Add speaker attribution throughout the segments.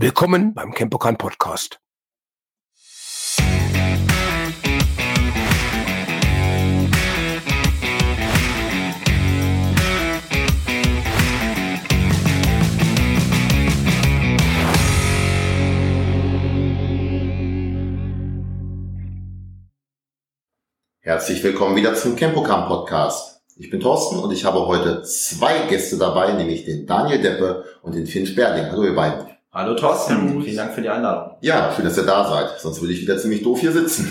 Speaker 1: Willkommen beim Campokan Podcast.
Speaker 2: Herzlich willkommen wieder zum Campogram Podcast. Ich bin Thorsten und ich habe heute zwei Gäste dabei, nämlich den Daniel Deppe und den Finn Sperling. Hallo ihr beiden.
Speaker 3: Hallo Thorsten, vielen Dank für die Einladung.
Speaker 2: Ja, schön, dass ihr da seid, sonst würde ich wieder ziemlich doof hier sitzen.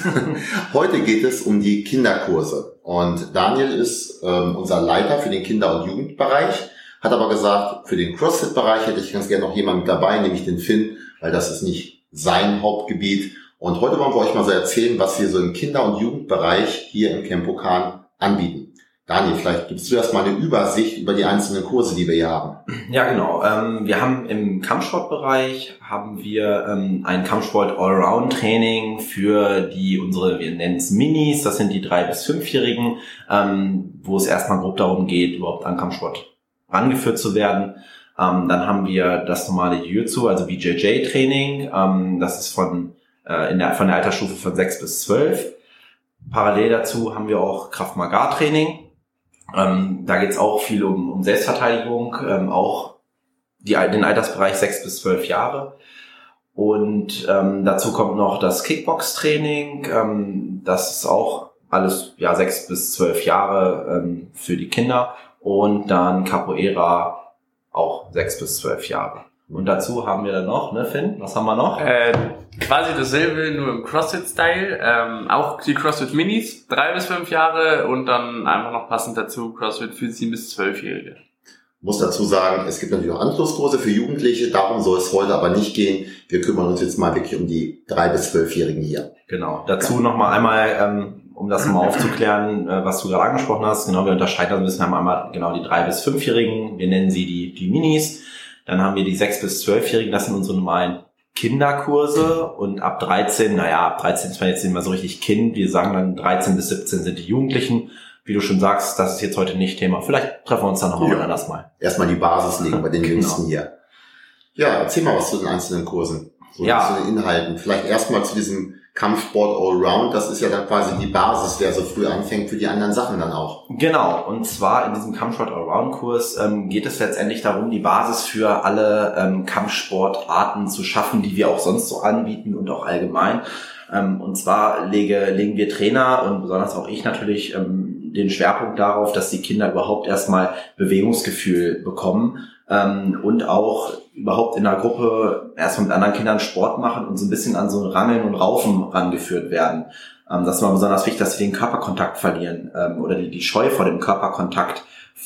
Speaker 2: heute geht es um die Kinderkurse und Daniel ist ähm, unser Leiter für den Kinder- und Jugendbereich, hat aber gesagt, für den CrossFit-Bereich hätte ich ganz gerne noch jemanden mit dabei, nämlich den Finn, weil das ist nicht sein Hauptgebiet und heute wollen wir euch mal so erzählen, was wir so im Kinder- und Jugendbereich hier im Campokan anbieten. Daniel, vielleicht gibst du erst mal eine Übersicht über die einzelnen Kurse, die wir hier haben.
Speaker 3: Ja, genau. Ähm, wir haben im Kampfsportbereich haben wir ähm, ein Kampfsport Allround Training für die unsere wir nennen es Minis. Das sind die drei bis fünfjährigen, ähm, wo es erstmal grob darum geht, überhaupt an Kampfsport rangeführt zu werden. dann haben wir das normale Jiu-Jitsu, also BJJ Training. das ist von äh, in der, von der Altersstufe von 6 bis 12. Parallel dazu haben wir auch Kraft-Maga-Training. Ähm, da geht es auch viel um, um Selbstverteidigung, ähm, auch die, den Altersbereich 6 bis 12 Jahre. Und ähm, dazu kommt noch das Kickbox-Training. Ähm, das ist auch alles ja sechs bis zwölf Jahre ähm, für die Kinder. Und dann Capoeira auch sechs bis zwölf Jahre. Und dazu haben wir dann noch, ne, Finn? Was haben wir noch?
Speaker 4: Äh, quasi dasselbe, nur im CrossFit-Style. Ähm, auch die CrossFit Minis, drei bis fünf Jahre und dann einfach noch passend dazu CrossFit für sieben bis zwölfjährige.
Speaker 2: Muss dazu sagen, es gibt natürlich auch Anschlusskurse für Jugendliche, darum soll es heute aber nicht gehen. Wir kümmern uns jetzt mal wirklich um die drei bis zwölfjährigen hier.
Speaker 3: Genau. Dazu ja. noch mal einmal, ähm, um das mal aufzuklären, äh, was du gerade angesprochen hast. Genau, wir unterscheiden ein bisschen, wir haben einmal genau die drei bis fünfjährigen. Wir nennen sie die die Minis. Dann haben wir die 6- bis 12-Jährigen, das sind unsere normalen Kinderkurse und ab 13, naja, ab 13 ist man jetzt nicht mehr so richtig Kind. Wir sagen dann 13 bis 17 sind die Jugendlichen. Wie du schon sagst, das ist jetzt heute nicht Thema. Vielleicht treffen wir uns dann nochmal ja. anders mal.
Speaker 2: Erstmal die Basis legen bei den genau. Jüngsten hier. Ja, erzähl mal was zu den einzelnen Kursen. So ja. zu den Inhalten. Vielleicht erstmal zu diesem Kampfsport Allround, das ist ja dann quasi die Basis, wer so früh anfängt für die anderen Sachen dann auch.
Speaker 3: Genau, und zwar in diesem Kampfsport Allround Kurs ähm, geht es letztendlich darum, die Basis für alle ähm, Kampfsportarten zu schaffen, die wir auch sonst so anbieten und auch allgemein. Ähm, und zwar lege, legen wir Trainer und besonders auch ich natürlich ähm, den Schwerpunkt darauf, dass die Kinder überhaupt erstmal Bewegungsgefühl bekommen ähm, und auch überhaupt in einer Gruppe erstmal mit anderen Kindern Sport machen und so ein bisschen an so Rangeln und Raufen rangeführt werden. Ähm, das ist mal besonders wichtig, dass wir den Körperkontakt verlieren ähm, oder die, die Scheu vor dem Körperkontakt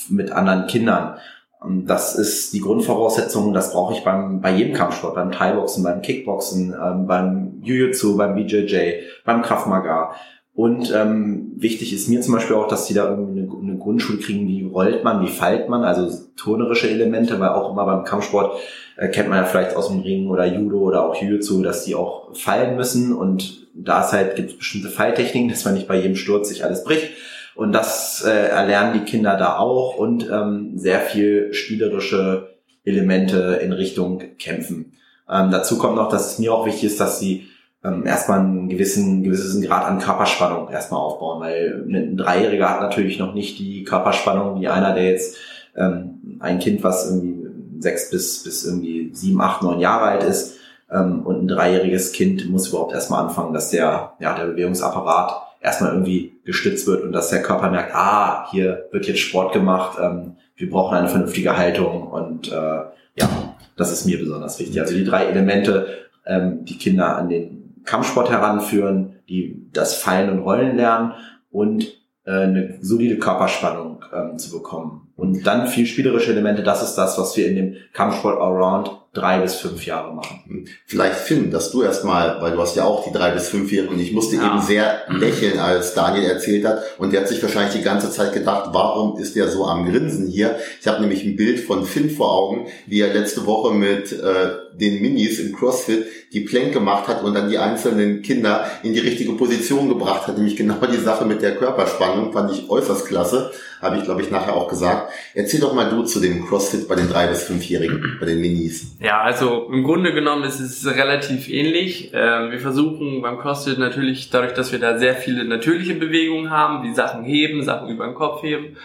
Speaker 3: mit anderen Kindern. Und das ist die Grundvoraussetzung, das brauche ich beim, bei jedem Kampfsport, beim Thai-Boxen, beim Kickboxen, ähm, beim Jiu-Jitsu, beim BJJ, beim Krav Maga. Und ähm, wichtig ist mir zum Beispiel auch, dass die da irgendwie eine, eine Grundschule kriegen, wie rollt man, wie feilt man, also turnerische Elemente, weil auch immer beim Kampfsport äh, kennt man ja vielleicht aus dem Ring oder Judo oder auch Jiu-Jitsu, dass die auch fallen müssen und da ist halt, gibt es bestimmte Falltechniken, dass man nicht bei jedem Sturz sich alles bricht. Und das äh, erlernen die Kinder da auch und ähm, sehr viel spielerische Elemente in Richtung Kämpfen. Ähm, dazu kommt noch, dass es mir auch wichtig ist, dass sie ähm, erstmal einen gewissen, gewissen Grad an Körperspannung erstmal aufbauen, weil ein Dreijähriger hat natürlich noch nicht die Körperspannung wie einer, der jetzt ähm, ein Kind, was irgendwie sechs bis, bis irgendwie sieben, acht, neun Jahre alt ist, ähm, und ein dreijähriges Kind muss überhaupt erstmal anfangen, dass der, ja, der Bewegungsapparat erstmal irgendwie gestützt wird und dass der Körper merkt, ah, hier wird jetzt Sport gemacht, ähm, wir brauchen eine vernünftige Haltung und äh, ja, das ist mir besonders wichtig. Also die drei Elemente, ähm, die Kinder an den Kampfsport heranführen, die das Fallen und Rollen lernen und äh, eine solide Körperspannung ähm, zu bekommen. Und dann viel spielerische Elemente, das ist das, was wir in dem Kampfsport Allround drei bis fünf Jahre machen.
Speaker 2: Vielleicht Finn, dass du erstmal, weil du hast ja auch die drei bis fünf Jahre und ich musste ja. eben sehr lächeln, als Daniel erzählt hat und der hat sich wahrscheinlich die ganze Zeit gedacht, warum ist der so am Grinsen hier? Ich habe nämlich ein Bild von Finn vor Augen, wie er letzte Woche mit äh, den Minis im CrossFit die Plank gemacht hat und dann die einzelnen Kinder in die richtige Position gebracht hat, nämlich genau die Sache mit der Körperspannung, fand ich äußerst klasse, habe ich glaube ich nachher auch gesagt. Erzähl doch mal du zu dem CrossFit bei den drei bis fünfjährigen, bei den Minis.
Speaker 4: Ja, also im Grunde genommen ist es relativ ähnlich. Ähm, wir versuchen beim CrossFit natürlich, dadurch, dass wir da sehr viele natürliche Bewegungen haben, wie Sachen heben, Sachen über den Kopf heben,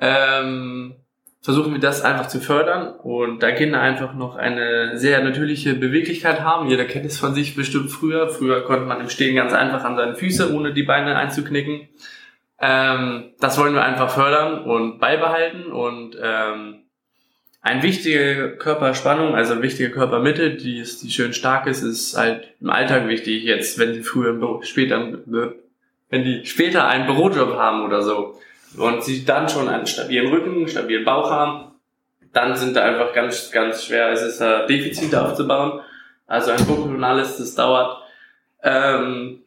Speaker 4: ähm, versuchen wir das einfach zu fördern und da Kinder einfach noch eine sehr natürliche Beweglichkeit haben. Jeder kennt es von sich bestimmt früher. Früher konnte man im Stehen ganz einfach an seine Füße, ohne die Beine einzuknicken. Ähm, das wollen wir einfach fördern und beibehalten und eine wichtige Körperspannung, also wichtige Körpermitte, die ist, die schön stark ist, ist halt im Alltag wichtig. Jetzt, wenn sie früher im Büro, später, wenn die später einen Bürojob haben oder so und sie dann schon einen stabilen Rücken, einen stabilen Bauch haben, dann sind da einfach ganz, ganz schwer, es ist da Defizite aufzubauen. Also ein alles, das dauert. Ähm,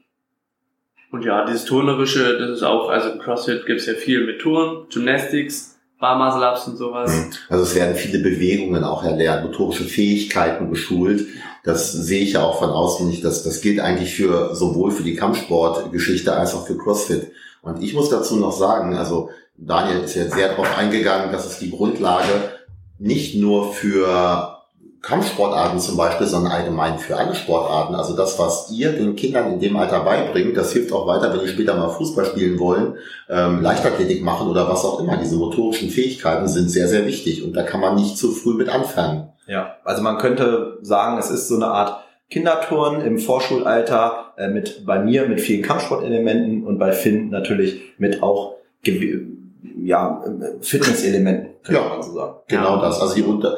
Speaker 4: und ja, dieses Turnerische, das ist auch, also CrossFit gibt's ja viel mit Touren, Gymnastics, Barmuscle-Ups und sowas. Mhm.
Speaker 2: Also es werden viele Bewegungen auch erlernt, motorische Fähigkeiten geschult. Das sehe ich ja auch von außen nicht. Das, das gilt eigentlich für sowohl für die Kampfsportgeschichte als auch für CrossFit. Und ich muss dazu noch sagen, also Daniel ist jetzt sehr darauf eingegangen, dass es die Grundlage nicht nur für Kampfsportarten zum Beispiel, sondern allgemein für alle Sportarten. Also das, was ihr den Kindern in dem Alter beibringt, das hilft auch weiter, wenn die später mal Fußball spielen wollen, ähm, Leichtathletik machen oder was auch immer. Diese motorischen Fähigkeiten sind sehr, sehr wichtig und da kann man nicht zu früh mit anfangen.
Speaker 3: Ja, also man könnte sagen, es ist so eine Art Kinderturnen im Vorschulalter äh, mit bei mir mit vielen Kampfsportelementen und bei Finn natürlich mit auch ja, Fitnesselementen,
Speaker 2: könnte ja, man so sagen. Genau ja. das. Also die unter,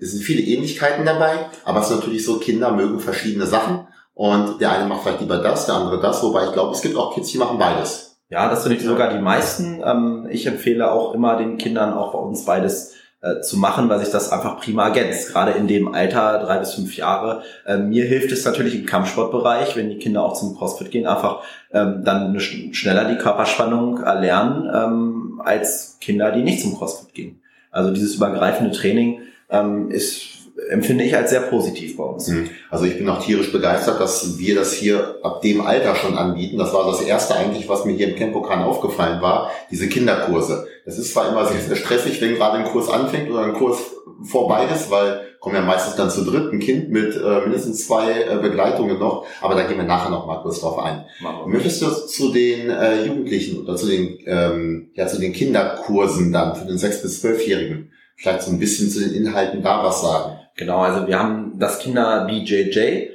Speaker 2: es sind viele Ähnlichkeiten dabei, aber es ist natürlich so, Kinder mögen verschiedene Sachen und der eine macht vielleicht lieber das, der andere das, wobei ich glaube, es gibt auch Kids, die machen beides.
Speaker 3: Ja, das sind sogar die meisten. Ähm, ich empfehle auch immer den Kindern auch bei uns beides äh, zu machen, weil sich das einfach prima ergänzt. Gerade in dem Alter, drei bis fünf Jahre. Ähm, mir hilft es natürlich im Kampfsportbereich, wenn die Kinder auch zum CrossFit gehen, einfach ähm, dann schneller die Körperspannung erlernen, ähm, als Kinder, die nicht zum CrossFit gehen. Also dieses übergreifende Training ähm, ist empfinde ich als sehr positiv bei uns. Mhm.
Speaker 2: Also ich bin auch tierisch begeistert, dass wir das hier ab dem Alter schon anbieten. Das war das erste eigentlich, was mir hier im Campokan aufgefallen war, diese Kinderkurse. Das ist zwar immer sehr, sehr stressig, wenn gerade ein Kurs anfängt oder ein Kurs vorbei ist, weil kommen ja meistens dann zu dritt ein Kind mit äh, mindestens zwei äh, Begleitungen noch, aber da gehen wir nachher noch mal kurz drauf ein. Möchtest du zu den äh, Jugendlichen oder zu den ähm, ja zu den Kinderkursen dann für den sechs bis zwölfjährigen vielleicht so ein bisschen zu den Inhalten da was sagen?
Speaker 3: Genau, also wir haben das Kinder BJJ.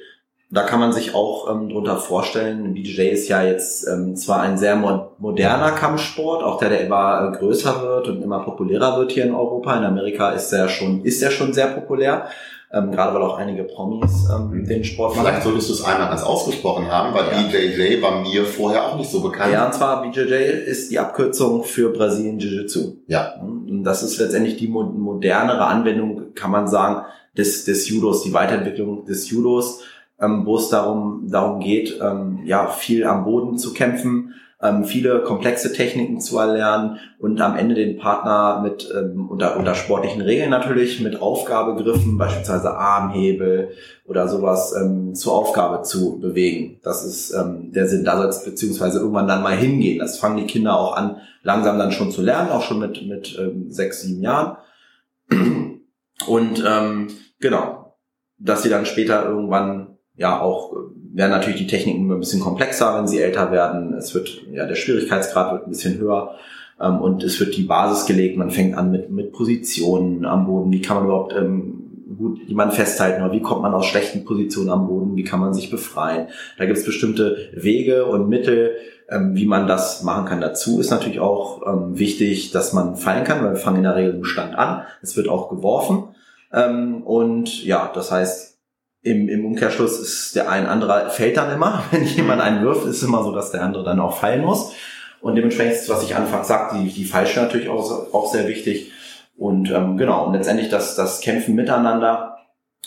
Speaker 3: Da kann man sich auch ähm, drunter vorstellen, BJJ ist ja jetzt ähm, zwar ein sehr mo moderner Kampfsport, auch der, der immer äh, größer wird und immer populärer wird hier in Europa. In Amerika ist der schon, ist der schon sehr populär. Ähm, gerade weil auch einige Promis ähm, mhm. den Sport
Speaker 2: machen. Vielleicht solltest du es einmal ganz ausgesprochen haben, weil ja. BJJ war mir vorher auch nicht so bekannt.
Speaker 3: Ja, und zwar BJJ ist die Abkürzung für Brasilien Jiu-Jitsu. Ja. Und das ist letztendlich die modernere Anwendung, kann man sagen, des, des Judos, die Weiterentwicklung des Judos, ähm, wo es darum, darum geht, ähm, ja, viel am Boden zu kämpfen, ähm, viele komplexe Techniken zu erlernen und am Ende den Partner mit ähm, unter, unter sportlichen Regeln natürlich mit Aufgabegriffen, beispielsweise Armhebel oder sowas ähm, zur Aufgabe zu bewegen. Das ist ähm, der Sinn. Da soll es beziehungsweise irgendwann dann mal hingehen. Das fangen die Kinder auch an, langsam dann schon zu lernen, auch schon mit mit ähm, sechs, sieben Jahren. Und ähm, genau, dass sie dann später irgendwann ja auch werden natürlich die Techniken immer ein bisschen komplexer, wenn sie älter werden. Es wird ja der Schwierigkeitsgrad wird ein bisschen höher ähm, und es wird die Basis gelegt. Man fängt an mit mit Positionen am Boden. Wie kann man überhaupt ähm, gut jemanden festhalten oder wie kommt man aus schlechten Positionen am Boden? Wie kann man sich befreien? Da gibt es bestimmte Wege und Mittel, ähm, wie man das machen kann. Dazu ist natürlich auch ähm, wichtig, dass man fallen kann, weil wir fangen in der Regel im Stand an. Es wird auch geworfen. Ähm, und ja, das heißt, im, im Umkehrschluss ist der ein anderer fällt dann immer. Wenn jemand einen wirft, ist es immer so, dass der andere dann auch fallen muss. Und dementsprechend ist, was ich anfangs sagte, die, die Falsche natürlich auch, auch sehr wichtig. Und ähm, genau, und letztendlich das, das Kämpfen miteinander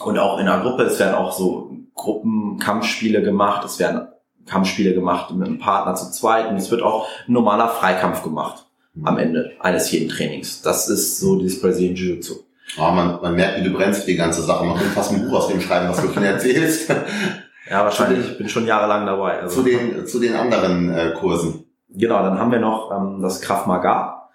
Speaker 3: und auch in der Gruppe. Es werden auch so Gruppenkampfspiele gemacht. Es werden Kampfspiele gemacht mit einem Partner zu zweit. Und es wird auch ein normaler Freikampf gemacht am Ende eines jeden Trainings. Das ist so dieses Brazilian Jiu-Jitsu.
Speaker 2: Oh, man, man merkt, wie du brennst für die ganze Sache. Man könnte fast ein Buch aus dem schreiben, was du von erzählst.
Speaker 3: Ja, wahrscheinlich. Ich bin schon jahrelang dabei.
Speaker 2: Also. Zu, den, zu den anderen äh, Kursen.
Speaker 3: Genau, dann haben wir noch ähm, das Krav Maga.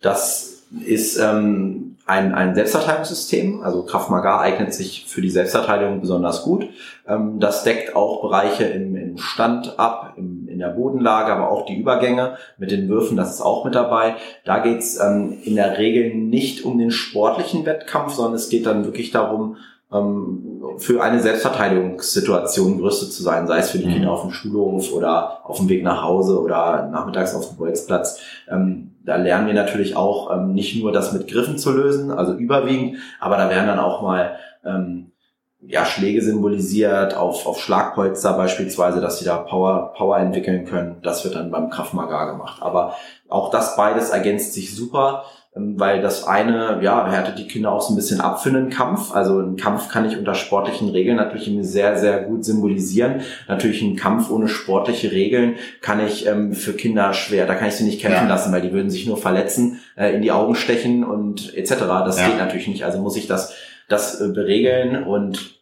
Speaker 3: Das ist ähm, ein, ein Selbstverteidigungssystem. Also Krav Maga eignet sich für die Selbstverteidigung besonders gut. Ähm, das deckt auch Bereiche im, im Stand ab, im, in der Bodenlage, aber auch die Übergänge mit den Würfen, das ist auch mit dabei. Da geht's ähm, in der Regel nicht um den sportlichen Wettkampf, sondern es geht dann wirklich darum, ähm, für eine Selbstverteidigungssituation gerüstet zu sein, sei es für die mhm. Kinder auf dem Schulhof oder auf dem Weg nach Hause oder nachmittags auf dem Bolzplatz. Ähm, da lernen wir natürlich auch ähm, nicht nur das mit Griffen zu lösen, also überwiegend, aber da werden dann auch mal ähm, ja, Schläge symbolisiert auf, auf Schlagpolster beispielsweise, dass sie da Power, Power entwickeln können. Das wird dann beim Kraftmagar gemacht. Aber auch das beides ergänzt sich super. Ähm, weil das eine, ja, härtet die Kinder auch so ein bisschen ab für einen Kampf. Also ein Kampf kann ich unter sportlichen Regeln natürlich sehr, sehr gut symbolisieren. Natürlich ein Kampf ohne sportliche Regeln kann ich ähm, für Kinder schwer, da kann ich sie nicht kämpfen ja. lassen, weil die würden sich nur verletzen, äh, in die Augen stechen und etc. Das ja. geht natürlich nicht. Also muss ich das, das äh, beregeln und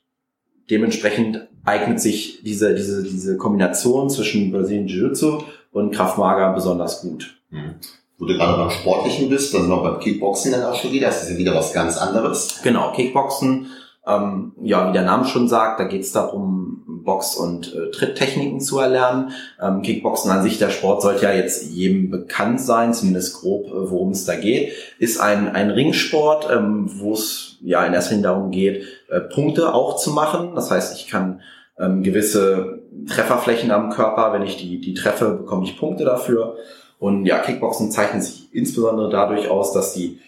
Speaker 3: dementsprechend eignet sich diese, diese, diese Kombination zwischen Brazilian Jiu-Jitsu und Kraftmager besonders gut.
Speaker 2: Mhm wo du gerade beim Sportlichen bist, dann noch beim Kickboxen dann auch schon wieder, das ist ja wieder was ganz anderes.
Speaker 3: Genau, Kickboxen, ähm, ja, wie der Name schon sagt, da geht es darum, Box- und äh, Tritttechniken zu erlernen. Ähm, Kickboxen an sich, der Sport sollte ja jetzt jedem bekannt sein, zumindest grob, äh, worum es da geht. Ist ein, ein Ringsport, ähm, wo es ja in erster Linie darum geht, äh, Punkte auch zu machen. Das heißt, ich kann ähm, gewisse Trefferflächen am Körper, wenn ich die, die treffe, bekomme ich Punkte dafür. Und ja, Kickboxen zeichnet sich insbesondere dadurch aus, dass die,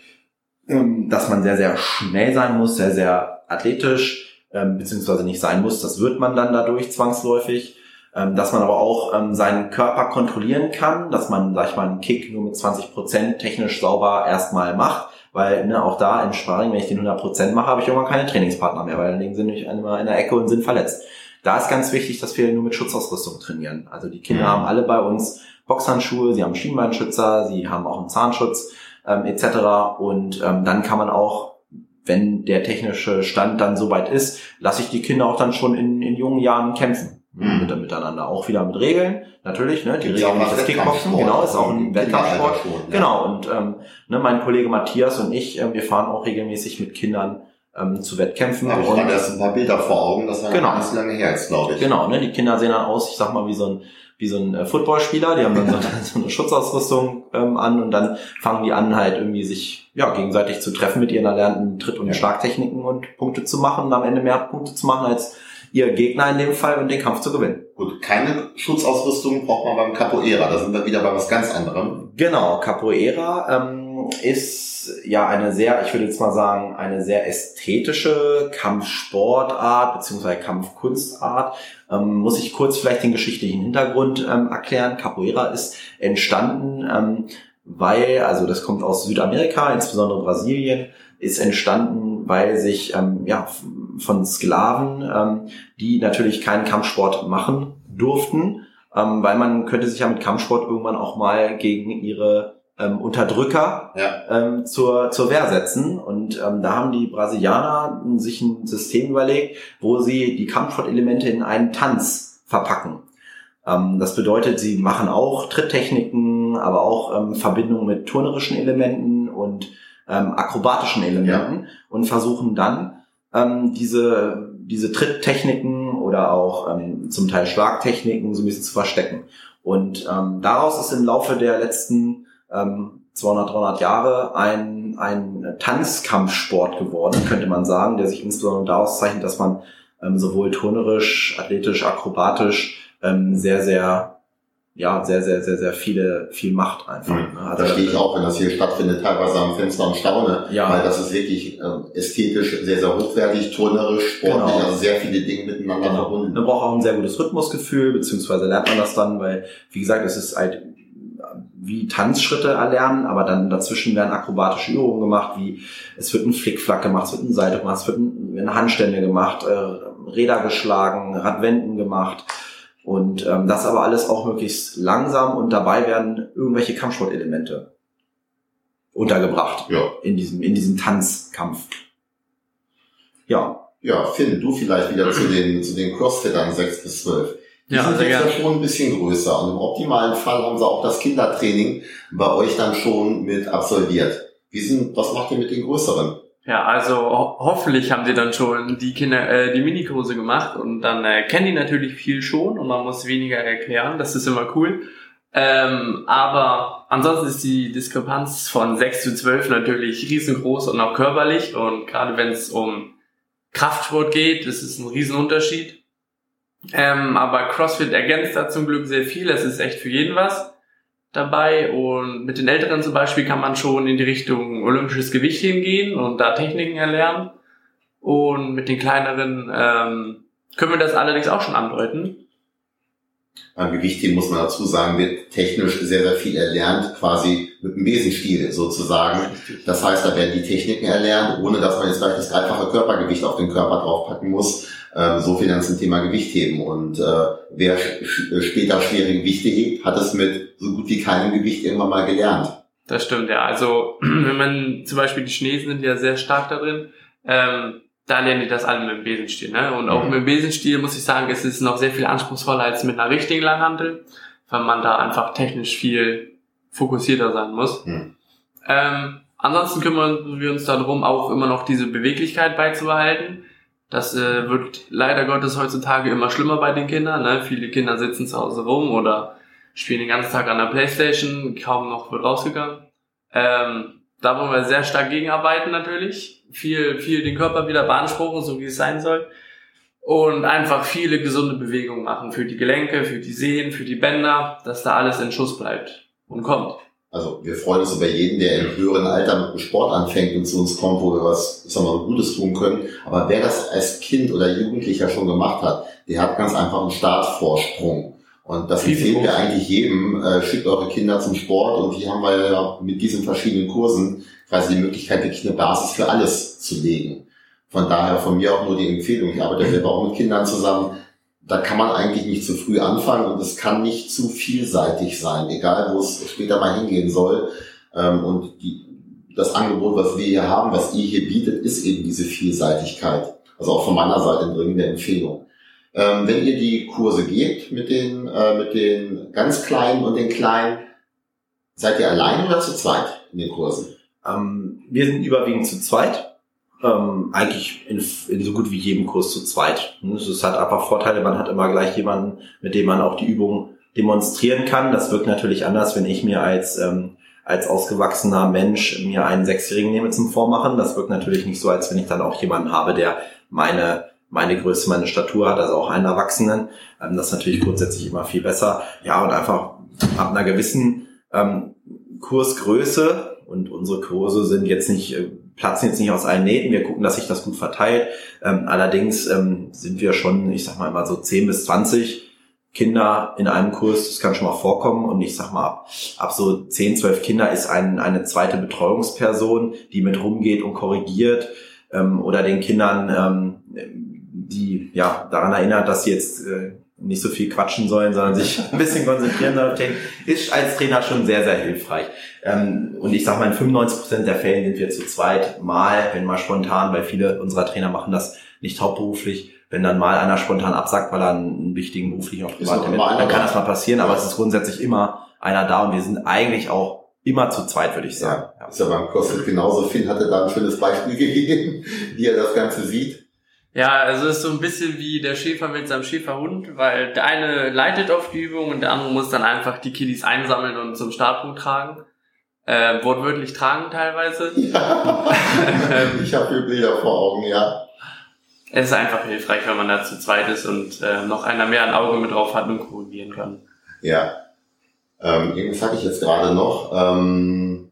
Speaker 3: ähm, dass man sehr, sehr schnell sein muss, sehr, sehr athletisch, ähm, beziehungsweise nicht sein muss. Das wird man dann dadurch zwangsläufig. Ähm, dass man aber auch ähm, seinen Körper kontrollieren kann, dass man, sag ich mal, einen Kick nur mit 20 Prozent technisch sauber erstmal macht. Weil ne, auch da im Sparring, wenn ich den 100 Prozent mache, habe ich irgendwann keine Trainingspartner mehr, weil dann liegen sie nämlich immer in der Ecke und sind verletzt. Da ist ganz wichtig, dass wir nur mit Schutzausrüstung trainieren. Also die Kinder mhm. haben alle bei uns Boxhandschuhe, sie haben Schienbeinschützer, sie haben auch einen Zahnschutz ähm, etc. Und ähm, dann kann man auch, wenn der technische Stand dann soweit ist, lasse ich die Kinder auch dann schon in, in jungen Jahren kämpfen. Mhm. Mit, miteinander. Auch wieder mit Regeln, natürlich, ne? Die Regeln nicht das Kickboxen, genau, ist auch ein Wettkampfsport. Ja. Genau, und ähm, ne, mein Kollege Matthias und ich, äh, wir fahren auch regelmäßig mit Kindern ähm, zu Wettkämpfen.
Speaker 2: Ja, ich hatte erst ein paar Bilder vor Augen, das war genau. ganz lange her jetzt, glaube ich.
Speaker 3: Genau, ne? Die Kinder sehen dann aus, ich sag mal, wie so ein wie so ein äh, Footballspieler, die haben dann so, so eine Schutzausrüstung ähm, an und dann fangen die an halt irgendwie sich ja gegenseitig zu treffen mit ihren erlernten Tritt- und Schlagtechniken und Punkte zu machen und am Ende mehr Punkte zu machen als ihr Gegner in dem Fall und den Kampf zu gewinnen.
Speaker 2: Gut, keine Schutzausrüstung braucht man beim Capoeira, da sind wir wieder bei was ganz anderem.
Speaker 3: Genau, Capoeira ähm, ist ja eine sehr, ich würde jetzt mal sagen, eine sehr ästhetische Kampfsportart beziehungsweise Kampfkunstart. Ähm, muss ich kurz vielleicht den geschichtlichen Hintergrund ähm, erklären. Capoeira ist entstanden, ähm, weil, also das kommt aus Südamerika, insbesondere Brasilien, ist entstanden, weil sich ähm, ja, von Sklaven, ähm, die natürlich keinen Kampfsport machen durften, ähm, weil man könnte sich ja mit Kampfsport irgendwann auch mal gegen ihre ähm, Unterdrücker ja. ähm, zur, zur Wehr setzen. Und ähm, da haben die Brasilianer sich ein System überlegt, wo sie die Kampfsportelemente in einen Tanz verpacken. Ähm, das bedeutet, sie machen auch Tritttechniken, aber auch ähm, Verbindungen mit turnerischen Elementen und ähm, akrobatischen Elementen ja. und versuchen dann ähm, diese, diese Tritttechniken oder auch ähm, zum Teil Schlagtechniken so ein bisschen zu verstecken. Und ähm, daraus ist im Laufe der letzten ähm, 200, 300 Jahre ein, ein Tanzkampfsport geworden, könnte man sagen, der sich insbesondere daraus zeichnet, dass man ähm, sowohl turnerisch, athletisch, akrobatisch ähm, sehr, sehr ja, sehr, sehr, sehr, sehr viele, viel Macht einfach. Mhm.
Speaker 2: Ne? Also, da stehe ich auch, wenn das hier stattfindet, teilweise am Fenster und staune, ja. weil das ist wirklich äh, ästhetisch sehr, sehr hochwertig, turnerisch, sportlich, genau. also sehr viele Dinge miteinander genau. verbunden.
Speaker 3: Man braucht auch ein sehr gutes Rhythmusgefühl, beziehungsweise lernt man das dann, weil, wie gesagt, es ist halt wie Tanzschritte erlernen, aber dann dazwischen werden akrobatische Übungen gemacht, wie es wird ein Flickflack gemacht, es wird ein Seite gemacht, es wird eine Handstände gemacht, äh, Räder geschlagen, Radwenden gemacht und ähm, das aber alles auch möglichst langsam und dabei werden irgendwelche Kampfsportelemente untergebracht ja. in diesem in diesem Tanzkampf.
Speaker 2: Ja. Ja, Finn, du vielleicht wieder zu den zu den Crossfittern 6 bis 12. Die ja, sind jetzt ja schon ein bisschen größer und im optimalen Fall haben sie auch das Kindertraining bei euch dann schon mit absolviert. Wie sind, was macht ihr mit den größeren?
Speaker 4: Ja, also ho hoffentlich haben sie dann schon die Kinder äh, die Minikurse gemacht und dann äh, kennen die natürlich viel schon und man muss weniger erklären. Das ist immer cool. Ähm, aber ansonsten ist die Diskrepanz von 6 zu 12 natürlich riesengroß und auch körperlich. Und gerade wenn es um Kraftsport geht, ist es ein Riesenunterschied. Ähm, aber CrossFit ergänzt da zum Glück sehr viel. Es ist echt für jeden was dabei und mit den Älteren zum Beispiel kann man schon in die Richtung olympisches Gewicht hingehen und da Techniken erlernen. Und mit den kleineren ähm, können wir das allerdings auch schon andeuten.
Speaker 2: Beim Gewichtheben muss man dazu sagen, wird technisch sehr, sehr viel erlernt, quasi mit dem Besenstiel sozusagen. Das heißt, da werden die Techniken erlernt, ohne dass man jetzt gleich das dreifache Körpergewicht auf den Körper draufpacken muss. Ähm, so viel dann zum Thema Gewichtheben. Und äh, wer später schwere Gewichte hebt, hat es mit so gut wie keinem Gewicht irgendwann mal gelernt.
Speaker 4: Das stimmt, ja. Also wenn man zum Beispiel die Chinesen sind ja sehr stark da drin, ähm, da lernen die das alle mit dem Besenstiel. Ne? Und auch mhm. mit dem Besenstiel muss ich sagen, es ist noch sehr viel anspruchsvoller als mit einer richtigen Langhantel, weil man da einfach technisch viel fokussierter sein muss. Mhm. Ähm, ansonsten kümmern wir uns darum, auch immer noch diese Beweglichkeit beizubehalten. Das äh, wird leider Gottes heutzutage immer schlimmer bei den Kindern. Ne? Viele Kinder sitzen zu Hause rum oder spielen den ganzen Tag an der Playstation, kaum noch wird rausgegangen. Ähm, da wollen wir sehr stark gegenarbeiten natürlich. Viel, viel den Körper wieder beanspruchen, so wie es sein soll. Und einfach viele gesunde Bewegungen machen für die Gelenke, für die Sehnen, für die Bänder, dass da alles in Schuss bleibt und kommt.
Speaker 2: Also wir freuen uns über jeden, der im höheren Alter mit dem Sport anfängt und zu uns kommt, wo wir was sagen wir, Gutes tun können. Aber wer das als Kind oder Jugendlicher schon gemacht hat, der hat ganz einfach einen Startvorsprung. Und das empfehlen wir eigentlich jedem. Äh, schickt eure Kinder zum Sport und hier haben wir ja mit diesen verschiedenen Kursen quasi die Möglichkeit, wirklich eine Basis für alles zu legen. Von daher von mir auch nur die Empfehlung. Ich arbeite selber auch mit Kindern zusammen da kann man eigentlich nicht zu früh anfangen und es kann nicht zu vielseitig sein, egal wo es später mal hingehen soll. Ähm, und die, das Angebot, was wir hier haben, was ihr hier bietet, ist eben diese Vielseitigkeit. Also auch von meiner Seite eine dringende Empfehlung. Ähm, wenn ihr die Kurse gebt mit den, äh, mit den ganz Kleinen und den Kleinen, seid ihr allein oder zu zweit in den Kursen?
Speaker 3: Ähm, wir sind überwiegend zu zweit ähm, eigentlich in, in so gut wie jedem Kurs zu zweit. Es hat einfach Vorteile, man hat immer gleich jemanden, mit dem man auch die Übung demonstrieren kann. Das wirkt natürlich anders, wenn ich mir als ähm, als ausgewachsener Mensch mir einen Sechsjährigen nehme zum Vormachen. Das wirkt natürlich nicht so, als wenn ich dann auch jemanden habe, der meine meine Größe, meine Statur hat, also auch einen Erwachsenen. Ähm, das ist natürlich grundsätzlich immer viel besser. Ja, und einfach ab einer gewissen ähm, Kursgröße und unsere Kurse sind jetzt nicht äh, platzen jetzt nicht aus allen Nähten, wir gucken, dass sich das gut verteilt. Ähm, allerdings ähm, sind wir schon, ich sag mal immer so 10 bis 20 Kinder in einem Kurs, das kann schon mal vorkommen und ich sag mal, ab, ab so 10, 12 Kinder ist ein, eine zweite Betreuungsperson, die mit rumgeht und korrigiert ähm, oder den Kindern, ähm, die ja daran erinnert, dass sie jetzt äh, nicht so viel quatschen sollen, sondern sich ein bisschen konzentrieren sollen, ist als Trainer schon sehr, sehr hilfreich. Ähm, und ich sage mal, in 95 Prozent der Fällen sind wir zu zweit mal, wenn mal spontan, weil viele unserer Trainer machen das nicht hauptberuflich, wenn dann mal einer spontan absagt, weil er einen wichtigen beruflichen auch privat hat, dann kann das mal passieren, aber es ist grundsätzlich immer einer da und wir sind eigentlich auch immer zu zweit, würde ich sagen.
Speaker 2: Ja, ist ja beim CrossFit genauso. Finn hatte da ein schönes Beispiel gegeben, wie er das Ganze sieht.
Speaker 4: Ja, also es ist so ein bisschen wie der Schäfer mit seinem Schäferhund, weil der eine leitet auf die Übung und der andere muss dann einfach die Kiddies einsammeln und zum Startpunkt tragen. Äh, wortwörtlich tragen teilweise. Ja.
Speaker 2: ich habe hier Bilder vor Augen, ja.
Speaker 4: Es ist einfach hilfreich, wenn man da zu zweit ist und äh, noch einer mehr ein Auge mit drauf hat und korrigieren kann.
Speaker 2: Ja. Ähm, irgendwas hatte ich jetzt gerade noch. Ähm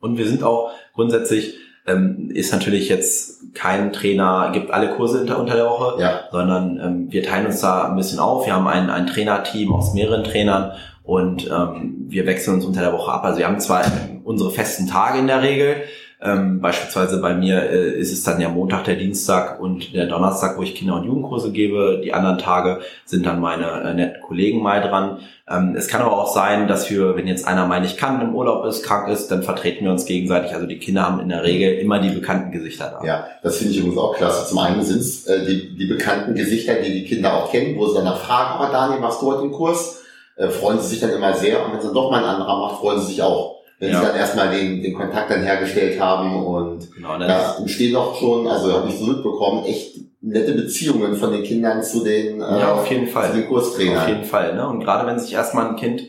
Speaker 3: und wir sind auch grundsätzlich ähm, ist natürlich jetzt kein Trainer, gibt alle Kurse unter, unter der Woche, ja. sondern ähm, wir teilen uns da ein bisschen auf. Wir haben ein, ein Trainerteam aus mehreren Trainern und ähm, wir wechseln uns unter der Woche ab. Also wir haben zwar unsere festen Tage in der Regel, ähm, beispielsweise bei mir äh, ist es dann ja Montag, der Dienstag und der Donnerstag, wo ich Kinder- und Jugendkurse gebe. Die anderen Tage sind dann meine äh, netten Kollegen mal dran. Ähm, es kann aber auch sein, dass wir, wenn jetzt einer mal nicht kann, im Urlaub ist, krank ist, dann vertreten wir uns gegenseitig. Also die Kinder haben in der Regel immer die bekannten Gesichter
Speaker 2: da. Ja, das finde ich übrigens auch klasse. Zum einen sind es äh, die, die bekannten Gesichter, die die Kinder auch kennen, wo sie dann fragen, oh Daniel, machst du heute den Kurs? Äh, freuen sie sich dann immer sehr. Und wenn sie doch mal ein anderer macht, freuen sie sich auch wenn
Speaker 3: Ja.
Speaker 2: sie dann erstmal den, den Kontakt dann hergestellt haben und
Speaker 3: Genau,
Speaker 2: da entstehen doch schon, also habe ich so mitbekommen, echt nette Beziehungen von den Kindern zu den, äh,
Speaker 3: Ja, auf jeden Fall.
Speaker 2: zu den Kurstrainern.
Speaker 3: Auf jeden Fall. Ne? Und gerade wenn sich erstmal ein Kind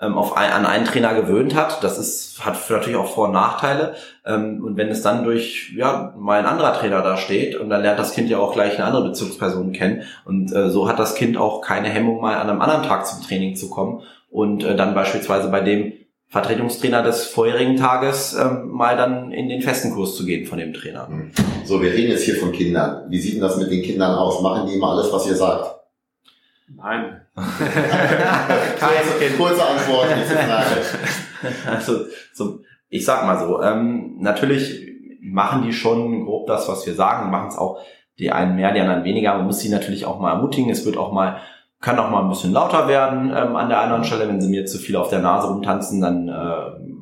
Speaker 3: ähm, auf ein, an einen Trainer gewöhnt hat, das ist, hat natürlich auch Vor- und Nachteile. Ähm, und wenn es dann durch, ja, mal ein anderer Trainer da steht und dann lernt das Kind ja auch gleich eine andere Bezugsperson kennen. Und äh, so hat das Kind auch keine Hemmung, mal an einem anderen Tag zum Training zu kommen und äh, dann beispielsweise bei dem Vertretungstrainer des vorherigen Tages ähm, mal dann in den festen Kurs zu gehen von dem Trainer.
Speaker 2: So, wir reden jetzt hier von Kindern. Wie sieht denn das mit den Kindern aus? Machen die immer alles, was ihr sagt?
Speaker 4: Nein.
Speaker 2: kurze, kurze Antwort.
Speaker 3: Also, so, ich sag mal so, ähm, natürlich machen die schon grob das, was wir sagen, machen es auch die einen mehr, die anderen weniger. Man muss sie natürlich auch mal ermutigen. Es wird auch mal, kann auch mal ein bisschen lauter werden ähm, an der anderen Stelle. Wenn sie mir zu viel auf der Nase rumtanzen, dann äh,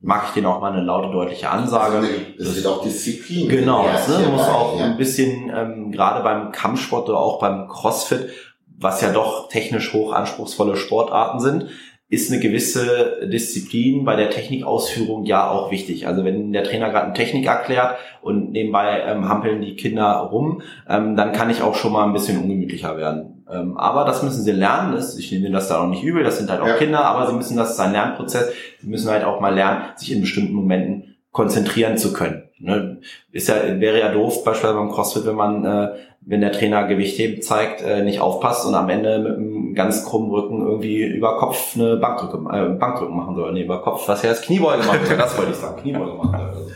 Speaker 3: mag ich denen auch mal eine laute, deutliche Ansage.
Speaker 2: Also, es wird auch Disziplin.
Speaker 3: Genau, das ne, muss auch
Speaker 2: ja.
Speaker 3: ein bisschen, ähm, gerade beim Kampfsport oder auch beim Crossfit, was ja doch technisch hoch anspruchsvolle Sportarten sind, ist eine gewisse Disziplin bei der Technikausführung ja auch wichtig. Also wenn der Trainer gerade eine Technik erklärt und nebenbei ähm, hampeln die Kinder rum, ähm, dann kann ich auch schon mal ein bisschen ungemütlicher werden. Ähm, aber das müssen sie lernen. Das- Ich nehme das da auch nicht übel, das sind halt auch
Speaker 2: Ja.
Speaker 3: Kinder, aber sie müssen, das ist ein Lernprozess, sie müssen halt auch mal lernen, sich in bestimmten Momenten konzentrieren zu können. Ne? Ist ja, wäre ja doof, beispielsweise beim CrossFit, wenn man, äh, wenn der Trainer Gewichtheben zeigt, äh, nicht aufpasst und am Ende mit einem ganz krummen Rücken irgendwie über Kopf eine Bankdrücke, äh, Bankdrücken machen soll. Nee, über Kopf, was heißt Kniebeuge machen soll, das wollte ich sagen, Kniebeuge machen soll.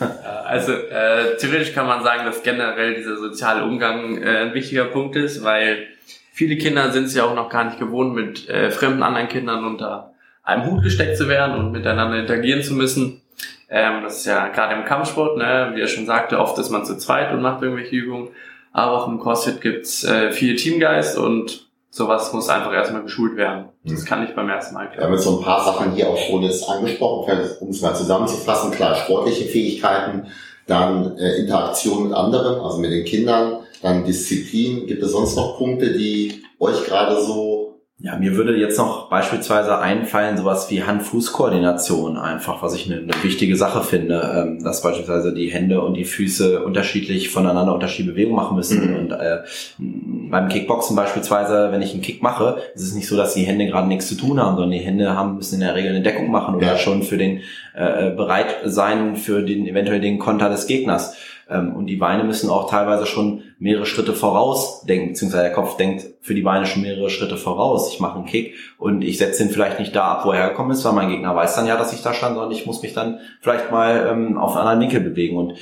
Speaker 4: Also äh, theoretisch kann man sagen, dass generell dieser soziale Umgang äh, ein wichtiger Punkt ist, weil viele Kinder sind es ja auch noch gar nicht gewohnt, mit äh, fremden anderen Kindern unter einem Hut gesteckt zu werden und miteinander interagieren zu müssen. Ähm, das ist ja gerade im Kampfsport, ne, wie er schon sagte, oft ist man zu zweit und macht irgendwelche Übungen. Aber auch im CrossFit gibt's äh, viel Teamgeist und sowas muss einfach erstmal geschult werden. Das kann nicht beim ersten Mal
Speaker 2: Wir haben jetzt so ein paar Sachen hier auch schon jetzt angesprochen, um es mal zusammenzufassen. Klar, sportliche Fähigkeiten, dann äh, Interaktion mit anderen, also mit den Kindern, dann Disziplin. Gibt es sonst noch Punkte, die euch gerade so
Speaker 3: Ja, mir würde jetzt noch beispielsweise einfallen, sowas wie Hand-Fuß-Koordination einfach, was ich eine, eine wichtige Sache finde, ähm, dass beispielsweise die Hände und die Füße unterschiedlich voneinander unterschiedliche Bewegungen machen müssen.
Speaker 2: Mhm.
Speaker 3: Und äh, beim Kickboxen beispielsweise, wenn ich einen Kick mache, ist es nicht so, dass die Hände gerade nichts zu tun haben, sondern die Hände haben müssen in der Regel eine Deckung machen oder
Speaker 2: Ja.
Speaker 3: schon für den äh, bereit sein für den eventuell den Konter des Gegners. Ähm, und die Beine müssen auch teilweise schon mehrere Schritte voraus denken, beziehungsweise der Kopf denkt für die Beine schon mehrere Schritte voraus. Ich mache einen Kick und ich setze ihn vielleicht nicht da ab, wo er hergekommen ist, weil mein Gegner weiß dann ja, dass ich da stand, sondern ich muss mich dann vielleicht mal ähm, auf einen anderen Winkel bewegen. Und,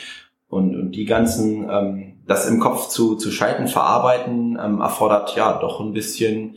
Speaker 3: und, und die ganzen, ähm, das im Kopf zu, zu schalten, verarbeiten, ähm, erfordert ja doch ein bisschen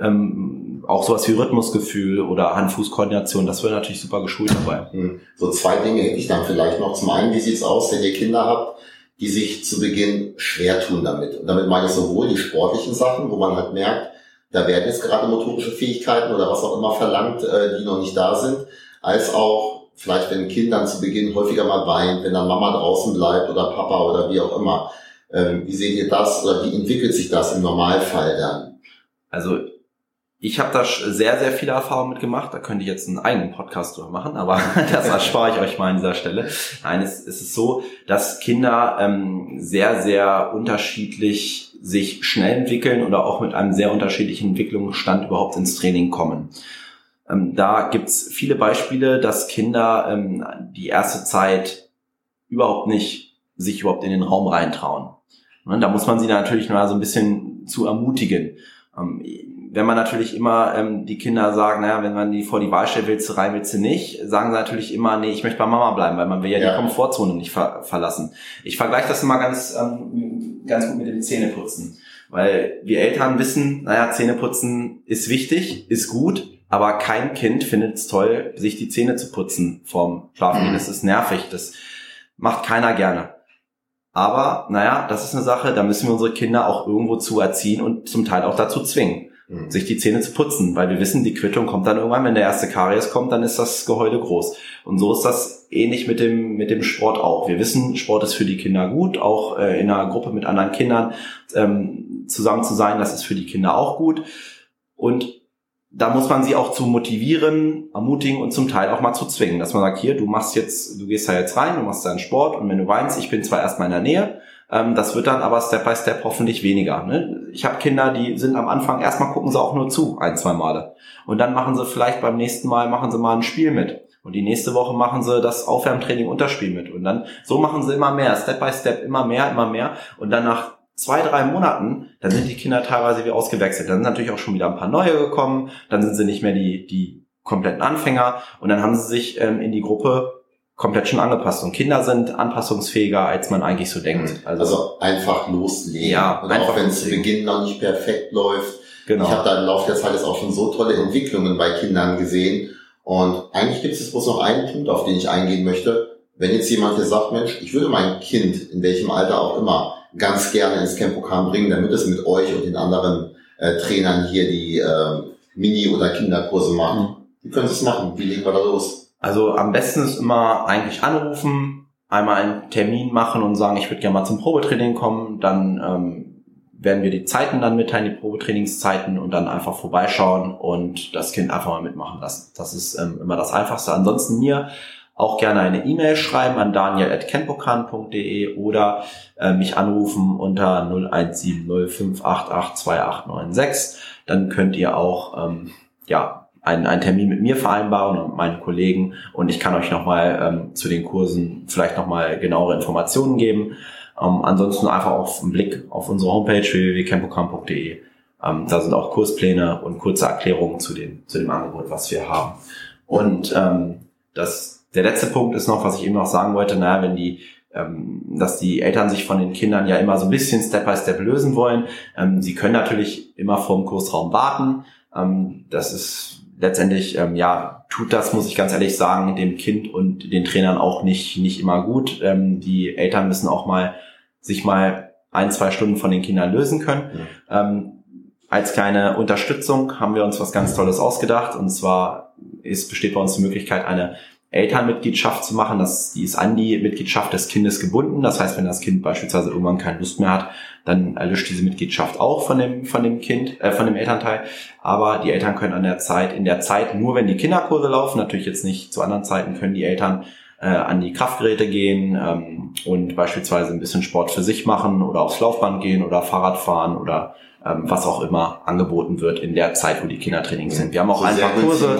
Speaker 3: ähm, auch sowas wie Rhythmusgefühl oder Hand-Fuß-Koordination. Das wird natürlich super geschult dabei.
Speaker 2: Hm, So zwei Dinge hätte ich dann vielleicht noch. Zum einen, wie sieht's aus, wenn ihr Kinder habt, die sich zu Beginn schwer tun damit? Und damit meine ich sowohl die sportlichen Sachen, wo man halt merkt, da werden jetzt gerade motorische Fähigkeiten oder was auch immer verlangt, äh, die noch nicht da sind, als auch vielleicht, wenn ein Kind dann zu Beginn häufiger mal weint, wenn dann Mama draußen bleibt oder Papa oder wie auch immer. Ähm, wie seht ihr das oder wie entwickelt sich das im Normalfall dann?
Speaker 3: Also ich habe da sehr, sehr viele Erfahrungen mitgemacht. Da könnte ich jetzt einen eigenen Podcast drüber machen, aber das erspare ich euch mal an dieser Stelle. Nein, es, ist so, dass Kinder ähm, sehr, sehr unterschiedlich sich schnell entwickeln oder auch mit einem sehr unterschiedlichen Entwicklungsstand überhaupt ins Training kommen. Ähm, da gibt's viele Beispiele, dass Kinder ähm, die erste Zeit überhaupt nicht sich überhaupt in den Raum reintrauen. Ne, Da muss man sie natürlich mal so ein bisschen zu ermutigen. Ähm, Wenn man natürlich immer ähm, die Kinder sagen, naja, wenn man die vor die Wahl stellt, willst du rein, willst du nicht, sagen sie natürlich immer, nee, ich möchte bei Mama bleiben, weil man will ja,
Speaker 2: Ja.
Speaker 3: die Komfortzone nicht ver verlassen. Ich vergleiche das immer ganz, ähm, ganz gut mit dem Zähneputzen. Weil wir Eltern wissen, naja, Zähneputzen ist wichtig, ist gut, aber kein Kind findet es toll, sich die Zähne zu putzen vorm Schlafengehen. Das ist nervig, das macht keiner gerne. Aber, naja, das ist eine Sache, da müssen wir unsere Kinder auch irgendwo zu erziehen und zum Teil auch dazu zwingen,
Speaker 2: Hm.
Speaker 3: sich die Zähne zu putzen, weil wir wissen, die Quittung kommt dann irgendwann, wenn der erste Karies kommt, dann ist das Geheule groß. Und so ist das ähnlich mit dem, mit dem Sport auch. Wir wissen, Sport ist für die Kinder gut, auch äh, in einer Gruppe mit anderen Kindern ähm, zusammen zu sein, das ist für die Kinder auch gut. Und da muss man sie auch zu motivieren, ermutigen und zum Teil auch mal zu zwingen, dass man sagt, hier, du machst jetzt, du gehst da jetzt rein, du machst deinen Sport und wenn du weinst, ich bin zwar erstmal in der Nähe, das wird dann aber Step by Step hoffentlich weniger. Ne? Ich habe Kinder, die sind am Anfang, erstmal gucken sie auch nur zu, ein, zwei Male. Und dann machen sie vielleicht beim nächsten Mal, machen sie mal ein Spiel mit. Und die nächste Woche machen sie das Aufwärmtraining Unterspiel mit. Und dann, so machen sie immer mehr, Step by Step, immer mehr, immer mehr. Und dann nach zwei, drei Monaten, dann sind die Kinder teilweise wie ausgewechselt. Dann sind natürlich auch schon wieder ein paar neue gekommen. Dann sind sie nicht mehr die, die kompletten Anfänger. Und dann haben sie sich ähm, in die Gruppe komplett schon angepasst. Und Kinder sind anpassungsfähiger, als man eigentlich so denkt.
Speaker 2: Also, also einfach loslegen. Ja, und auch wenn es zu Beginn noch nicht perfekt läuft. Genau. Ich habe da im Laufe der Zeit jetzt auch schon so tolle Entwicklungen bei Kindern gesehen. Und eigentlich gibt es bloß noch einen Punkt, auf den ich eingehen möchte. Wenn jetzt jemand hier sagt, Mensch, ich würde mein Kind, in welchem Alter auch immer, ganz gerne ins Campokan bringen, damit es mit euch und den anderen äh, Trainern hier die äh, Mini- oder Kinderkurse macht. Mhm. Wie können Sie es machen? Wie legen wir da los?
Speaker 3: Also am besten ist immer eigentlich anrufen, einmal einen Termin machen und sagen, ich würde gerne mal zum Probetraining kommen. Dann ähm, werden wir die Zeiten dann mitteilen, die Probetrainingszeiten und dann einfach vorbeischauen und das Kind einfach mal mitmachen lassen. Das ist ähm, immer das Einfachste. Ansonsten mir auch gerne eine E-Mail schreiben an daniel.kenpokan.de oder äh, mich anrufen unter 017058828896. Dann könnt ihr auch ähm, ja einen, einen Termin mit mir vereinbaren und meinen Kollegen und ich kann euch nochmal ähm, zu den Kursen vielleicht nochmal genauere Informationen geben. Ähm, ansonsten einfach auf einen Blick auf unsere Homepage www.campokamp.de. Ähm, da sind auch Kurspläne und kurze Erklärungen zu dem, zu dem Angebot, was wir haben. Und ähm, das, der letzte Punkt ist noch, was ich eben noch sagen wollte, naja, wenn die ähm, dass die Eltern sich von den Kindern ja immer so ein bisschen Step by Step lösen wollen. Ähm, sie können natürlich immer vorm Kursraum warten. Ähm, das ist letztendlich, ähm, ja, tut das, muss ich ganz ehrlich sagen, dem Kind und den Trainern auch nicht, nicht immer gut. Ähm, die Eltern müssen auch mal sich mal ein, zwei Stunden von den Kindern lösen können. Ja. Ähm, als kleine Unterstützung haben wir uns was ganz Tolles ausgedacht. Und zwar ist, besteht bei uns die Möglichkeit, eine Elternmitgliedschaft zu machen. Das, die ist an die Mitgliedschaft des Kindes gebunden. Das heißt, wenn das Kind beispielsweise irgendwann keine Lust mehr hat, dann erlischt diese Mitgliedschaft auch von dem, von dem Kind, äh, von dem Elternteil. Aber die Eltern können an der Zeit, in der Zeit, nur wenn die Kinderkurse laufen, natürlich jetzt nicht zu anderen Zeiten, können die Eltern äh, an die Kraftgeräte gehen ähm, und beispielsweise ein bisschen Sport für sich machen oder aufs Laufband gehen oder Fahrrad fahren oder was auch immer angeboten wird in der Zeit, wo die Kindertrainings sind. Wir haben auch zu einfach Kurse,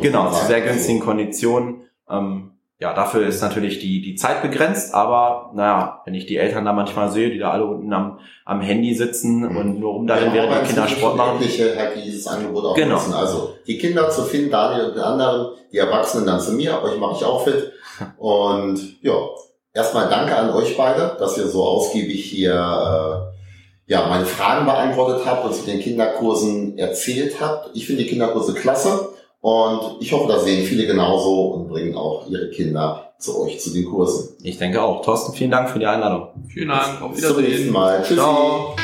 Speaker 3: genau, zu sehr günstigen Konditionen. Ähm, ja, dafür ist natürlich die, die Zeit begrenzt, aber naja, wenn ich die Eltern da manchmal sehe, die da alle unten am, am Handy sitzen mhm. und nur rumdallen, ja, während die Kinder Sport machen.
Speaker 2: Halt dieses Angebot auch genau. nutzen. Also die Kinder zu finden, Daniel und den anderen, die Erwachsenen dann zu mir, euch mache ich auch fit. Und ja, erstmal danke an euch beide, dass ihr so ausgiebig hier äh, ja, meine Fragen beantwortet habt und zu den Kinderkursen erzählt habt. Ich finde die Kinderkurse klasse. Und ich hoffe, das sehen viele genauso und bringen auch ihre Kinder zu euch zu den Kursen.
Speaker 3: Ich denke auch. Thorsten, vielen Dank für die Einladung.
Speaker 4: Vielen Dank.
Speaker 2: Auf Wiedersehen. Bis zum nächsten Mal.
Speaker 3: Tschüssi. Ciao.